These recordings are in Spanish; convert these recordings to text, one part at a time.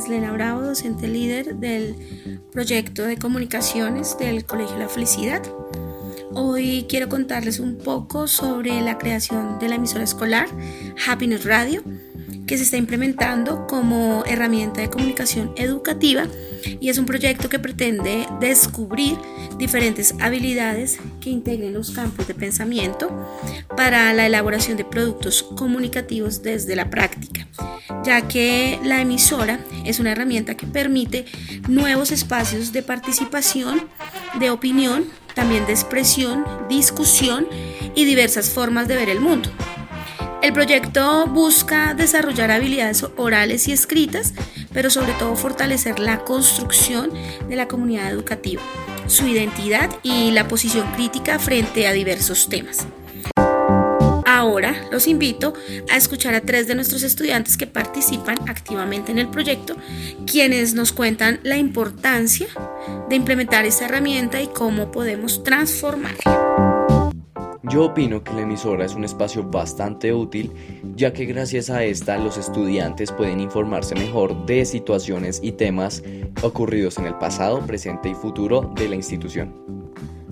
Marislena Bravo, docente líder del proyecto de comunicaciones del Colegio La Felicidad. Hoy quiero contarles un poco sobre la creación de la emisora escolar Happiness Radio, que se está implementando como herramienta de comunicación educativa y es un proyecto que pretende descubrir diferentes habilidades que integren los campos de pensamiento para la elaboración de productos comunicativos desde la práctica, ya que la emisora es una herramienta que permite nuevos espacios de participación, de opinión, también de expresión, discusión y diversas formas de ver el mundo. El proyecto busca desarrollar habilidades orales y escritas, pero sobre todo fortalecer la construcción de la comunidad educativa, su identidad y la posición crítica frente a diversos temas. Ahora los invito a escuchar a tres de nuestros estudiantes que participan activamente en el proyecto, quienes nos cuentan la importancia de implementar esta herramienta y cómo podemos transformarla. Yo opino que la emisora es un espacio bastante útil, ya que gracias a esta los estudiantes pueden informarse mejor de situaciones y temas ocurridos en el pasado, presente y futuro de la institución.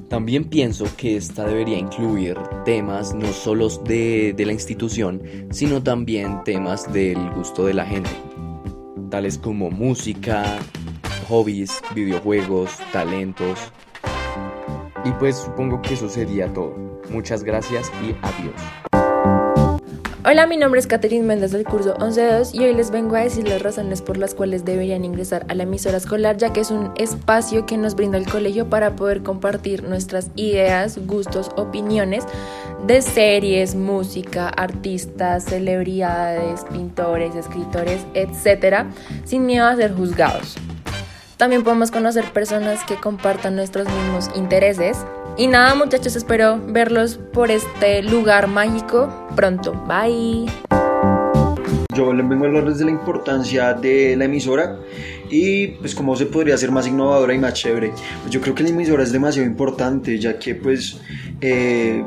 También pienso que esta debería incluir temas no solo de, de la institución, sino también temas del gusto de la gente, tales como música, hobbies, videojuegos, talentos. Y pues supongo que eso sería todo. Muchas gracias y adiós. Hola, mi nombre es Catherine Méndez del curso 11.2 y hoy les vengo a decir las razones por las cuales deberían ingresar a la emisora escolar, ya que es un espacio que nos brinda el colegio para poder compartir nuestras ideas, gustos, opiniones de series, música, artistas, celebridades, pintores, escritores, etc., sin miedo a ser juzgados. También podemos conocer personas que compartan nuestros mismos intereses, y nada muchachos, espero verlos por este lugar mágico pronto. Bye. Yo les vengo a hablarles de la importancia de la emisora y pues cómo se podría ser más innovadora y más chévere. Pues yo creo que la emisora es demasiado importante ya que pues eh,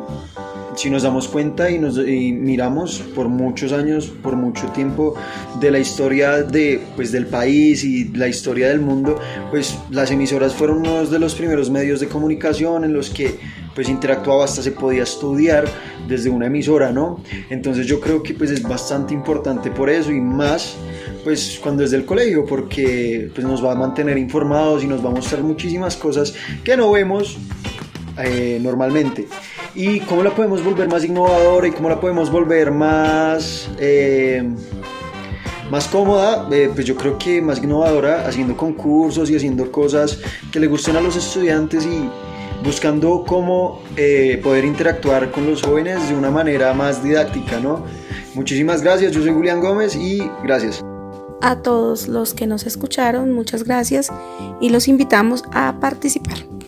si nos damos cuenta y, nos, miramos por muchos años, por mucho tiempo de la historia de, pues, del país y la historia del mundo, pues las emisoras fueron uno de los primeros medios de comunicación en los que pues interactuaba hasta se podía estudiar desde una emisora, ¿no? Entonces yo creo que pues es bastante importante por eso y más pues cuando es del colegio porque pues nos va a mantener informados y nos va a mostrar muchísimas cosas que no vemos eh, normalmente y cómo la podemos volver más innovadora y cómo la podemos volver más, eh, más cómoda, eh, pues yo creo que más innovadora, haciendo concursos y haciendo cosas que le gusten a los estudiantes y buscando cómo eh, poder interactuar con los jóvenes de una manera más didáctica, ¿no? Muchísimas gracias, yo soy Julián Gómez y gracias. A todos los que nos escucharon, muchas gracias y los invitamos a participar.